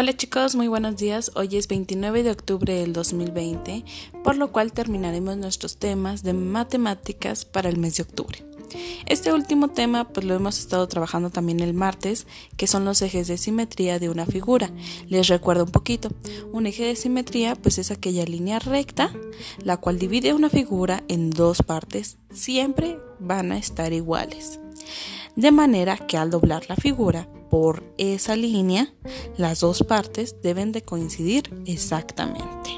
Hola chicos, muy buenos días. Hoy es 29 de octubre del 2020, por lo cual terminaremos nuestros temas de matemáticas para el mes de octubre. Este último tema pues lo hemos estado trabajando también el martes, que son los ejes de simetría de una figura. Les recuerdo un poquito. Un eje de simetría pues es aquella línea recta la cual divide una figura en dos partes, siempre van a estar iguales. De manera que al doblar la figura por esa línea, las dos partes deben de coincidir exactamente.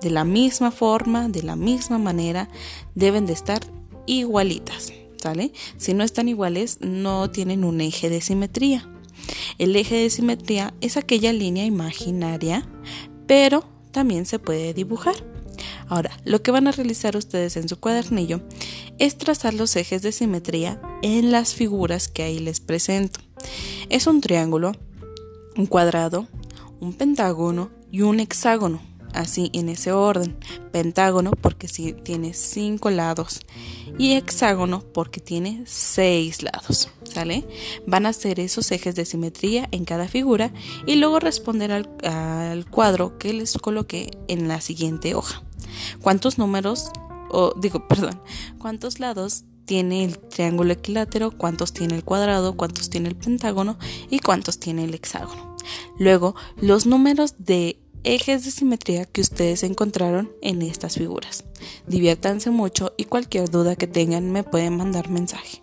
De la misma forma, de la misma manera, deben de estar igualitas, ¿sale? Si no están iguales, no tienen un eje de simetría. El eje de simetría es aquella línea imaginaria, pero también se puede dibujar. Ahora, lo que van a realizar ustedes en su cuadernillo es trazar los ejes de simetría en las figuras que ahí les presento. Es un triángulo, un cuadrado, un pentágono y un hexágono, así en ese orden. Pentágono porque tiene cinco lados y hexágono porque tiene seis lados. ¿Sale? Van a hacer esos ejes de simetría en cada figura y luego responder al, al cuadro que les coloqué en la siguiente hoja. ¿Cuántos números, o digo, perdón, cuántos lados tiene el triángulo equilátero, cuántos tiene el cuadrado, cuántos tiene el pentágono y cuántos tiene el hexágono. Luego, los números de ejes de simetría que ustedes encontraron en estas figuras. Diviértanse mucho y cualquier duda que tengan me pueden mandar mensaje.